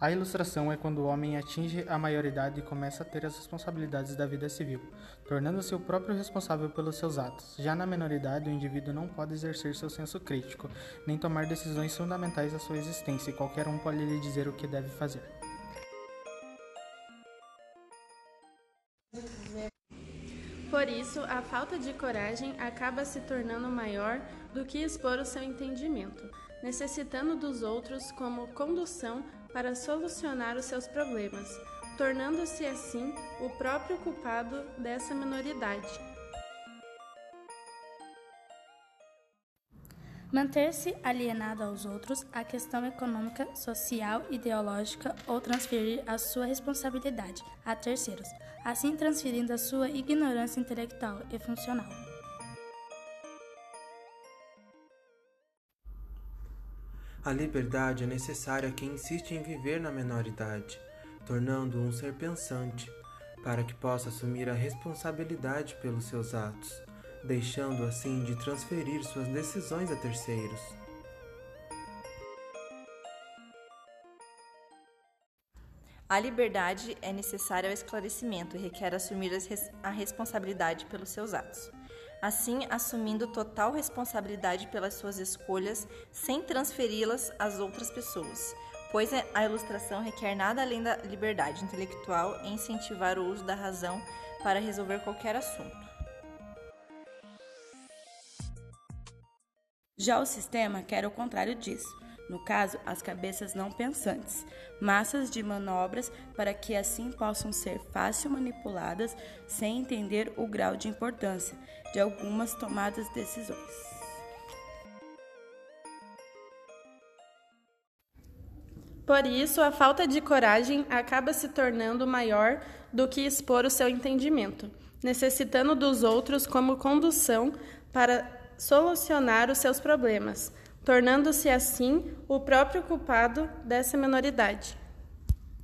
A ilustração é quando o homem atinge a maioridade e começa a ter as responsabilidades da vida civil, tornando-se o próprio responsável pelos seus atos. Já na menoridade, o indivíduo não pode exercer seu senso crítico, nem tomar decisões fundamentais da sua existência, e qualquer um pode lhe dizer o que deve fazer. Por isso, a falta de coragem acaba se tornando maior do que expor o seu entendimento, necessitando dos outros como condução para solucionar os seus problemas, tornando-se assim o próprio culpado dessa minoridade. Manter-se alienado aos outros, a questão econômica, social, ideológica ou transferir a sua responsabilidade a terceiros, assim transferindo a sua ignorância intelectual e funcional. A liberdade é necessária a quem insiste em viver na menoridade, tornando-o um ser pensante, para que possa assumir a responsabilidade pelos seus atos, deixando assim de transferir suas decisões a terceiros. A liberdade é necessária ao esclarecimento e requer assumir a responsabilidade pelos seus atos assim assumindo total responsabilidade pelas suas escolhas sem transferi-las às outras pessoas, pois a ilustração requer nada além da liberdade intelectual em incentivar o uso da razão para resolver qualquer assunto. Já o sistema quer o contrário disso no caso, as cabeças não pensantes, massas de manobras para que assim possam ser fácil manipuladas sem entender o grau de importância de algumas tomadas de decisões. Por isso, a falta de coragem acaba se tornando maior do que expor o seu entendimento, necessitando dos outros como condução para solucionar os seus problemas, tornando-se assim o próprio culpado dessa minoridade.